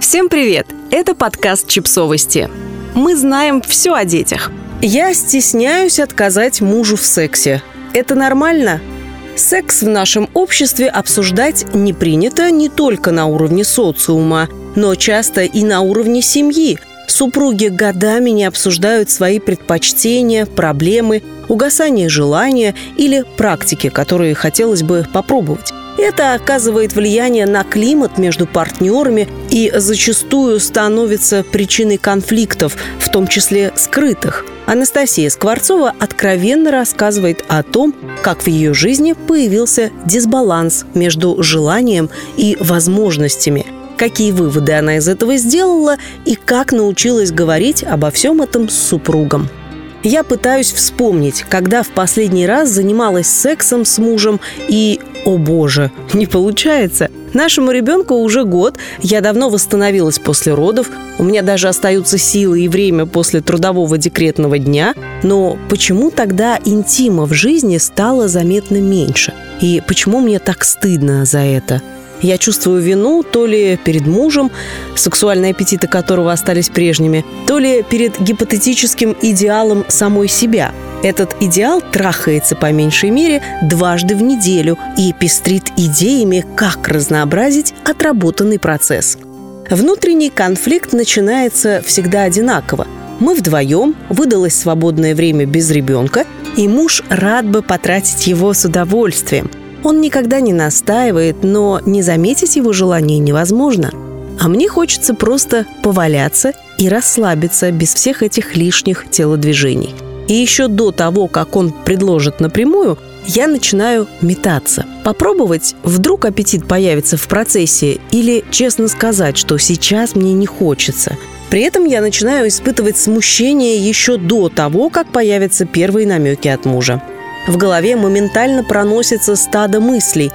Всем привет! Это подкаст «Чипсовости». Мы знаем все о детях. Я стесняюсь отказать мужу в сексе. Это нормально? Секс в нашем обществе обсуждать не принято не только на уровне социума, но часто и на уровне семьи. Супруги годами не обсуждают свои предпочтения, проблемы, угасание желания или практики, которые хотелось бы попробовать. Это оказывает влияние на климат между партнерами и зачастую становится причиной конфликтов, в том числе скрытых. Анастасия Скворцова откровенно рассказывает о том, как в ее жизни появился дисбаланс между желанием и возможностями – какие выводы она из этого сделала и как научилась говорить обо всем этом с супругом. Я пытаюсь вспомнить, когда в последний раз занималась сексом с мужем и, о боже, не получается. Нашему ребенку уже год, я давно восстановилась после родов, у меня даже остаются силы и время после трудового декретного дня, но почему тогда интима в жизни стало заметно меньше? И почему мне так стыдно за это? Я чувствую вину то ли перед мужем, сексуальные аппетиты которого остались прежними, то ли перед гипотетическим идеалом самой себя. Этот идеал трахается по меньшей мере дважды в неделю и пестрит идеями, как разнообразить отработанный процесс. Внутренний конфликт начинается всегда одинаково. Мы вдвоем, выдалось свободное время без ребенка, и муж рад бы потратить его с удовольствием – он никогда не настаивает, но не заметить его желание невозможно. А мне хочется просто поваляться и расслабиться без всех этих лишних телодвижений. И еще до того, как он предложит напрямую, я начинаю метаться. Попробовать, вдруг аппетит появится в процессе, или честно сказать, что сейчас мне не хочется. При этом я начинаю испытывать смущение еще до того, как появятся первые намеки от мужа. В голове моментально проносится стадо мыслей.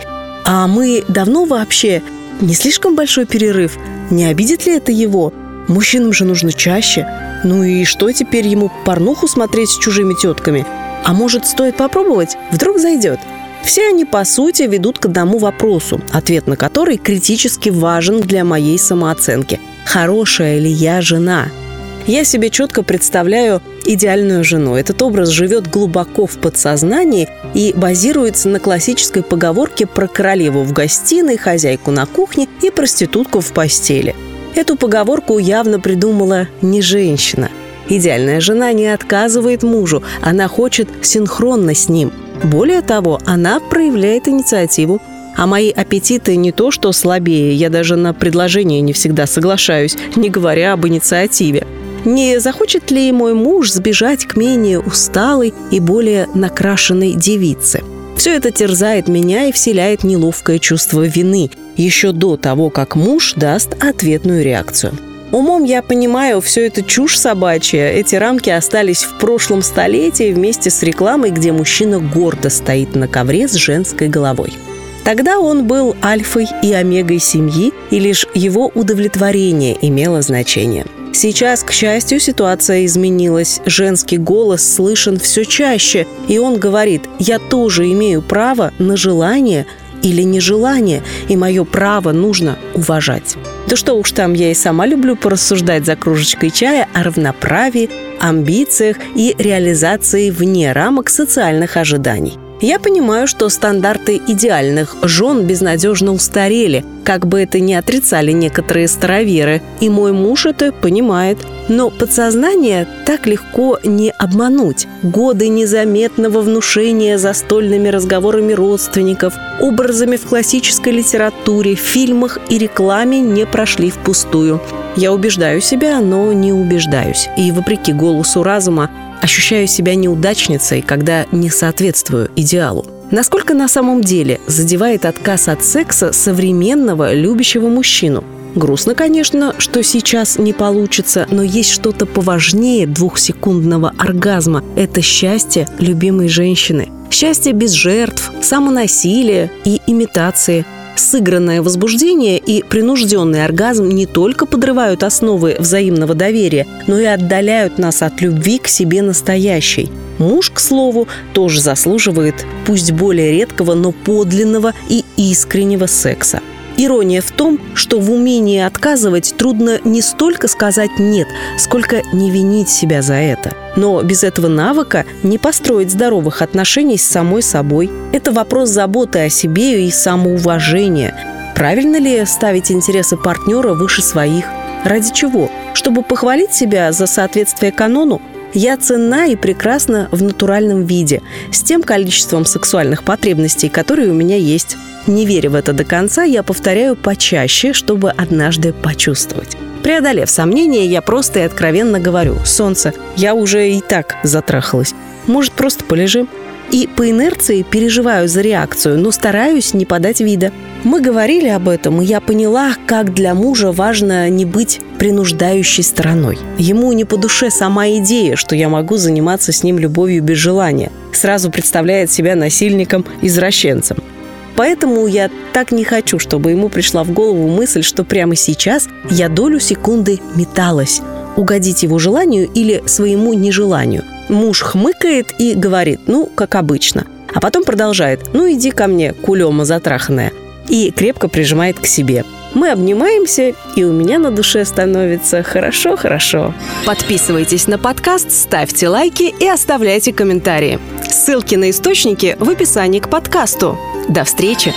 А мы давно вообще? Не слишком большой перерыв? Не обидит ли это его? Мужчинам же нужно чаще. Ну и что теперь ему порнуху смотреть с чужими тетками? А может, стоит попробовать? Вдруг зайдет? Все они, по сути, ведут к одному вопросу, ответ на который критически важен для моей самооценки. Хорошая ли я жена? Я себе четко представляю идеальную жену. Этот образ живет глубоко в подсознании и базируется на классической поговорке про королеву в гостиной, хозяйку на кухне и проститутку в постели. Эту поговорку явно придумала не женщина. Идеальная жена не отказывает мужу, она хочет синхронно с ним. Более того, она проявляет инициативу, а мои аппетиты не то что слабее, я даже на предложение не всегда соглашаюсь, не говоря об инициативе. Не захочет ли мой муж сбежать к менее усталой и более накрашенной девице? Все это терзает меня и вселяет неловкое чувство вины еще до того, как муж даст ответную реакцию. Умом я понимаю, все это чушь собачья. Эти рамки остались в прошлом столетии вместе с рекламой, где мужчина гордо стоит на ковре с женской головой. Тогда он был альфой и омегой семьи, и лишь его удовлетворение имело значение – Сейчас, к счастью, ситуация изменилась. Женский голос слышен все чаще, и он говорит, я тоже имею право на желание или нежелание, и мое право нужно уважать. Да что уж там, я и сама люблю порассуждать за кружечкой чая о равноправии, амбициях и реализации вне рамок социальных ожиданий. Я понимаю, что стандарты идеальных жен безнадежно устарели, как бы это ни отрицали некоторые староверы, и мой муж это понимает. Но подсознание так легко не обмануть. Годы незаметного внушения застольными разговорами родственников, образами в классической литературе, фильмах и рекламе не прошли впустую. Я убеждаю себя, но не убеждаюсь. И вопреки голосу разума ощущаю себя неудачницей, когда не соответствую идеалу. Насколько на самом деле задевает отказ от секса современного любящего мужчину? Грустно, конечно, что сейчас не получится, но есть что-то поважнее двухсекундного оргазма. Это счастье любимой женщины. Счастье без жертв, самонасилия и имитации – Сыгранное возбуждение и принужденный оргазм не только подрывают основы взаимного доверия, но и отдаляют нас от любви к себе настоящей. Муж, к слову, тоже заслуживает, пусть более редкого, но подлинного и искреннего секса. Ирония в том, что в умении отказывать трудно не столько сказать «нет», сколько не винить себя за это. Но без этого навыка не построить здоровых отношений с самой собой. Это вопрос заботы о себе и самоуважения. Правильно ли ставить интересы партнера выше своих? Ради чего? Чтобы похвалить себя за соответствие канону? Я ценна и прекрасна в натуральном виде, с тем количеством сексуальных потребностей, которые у меня есть. Не веря в это до конца, я повторяю почаще, чтобы однажды почувствовать. Преодолев сомнения, я просто и откровенно говорю «Солнце, я уже и так затрахалась. Может, просто полежим?» И по инерции переживаю за реакцию, но стараюсь не подать вида. Мы говорили об этом, и я поняла, как для мужа важно не быть принуждающей стороной. Ему не по душе сама идея, что я могу заниматься с ним любовью без желания. Сразу представляет себя насильником-извращенцем. Поэтому я так не хочу, чтобы ему пришла в голову мысль, что прямо сейчас я долю секунды металась, угодить его желанию или своему нежеланию. Муж хмыкает и говорит, ну, как обычно. А потом продолжает, ну, иди ко мне, кулема затраханная. И крепко прижимает к себе. Мы обнимаемся, и у меня на душе становится хорошо-хорошо. Подписывайтесь на подкаст, ставьте лайки и оставляйте комментарии. Ссылки на источники в описании к подкасту. До встречи!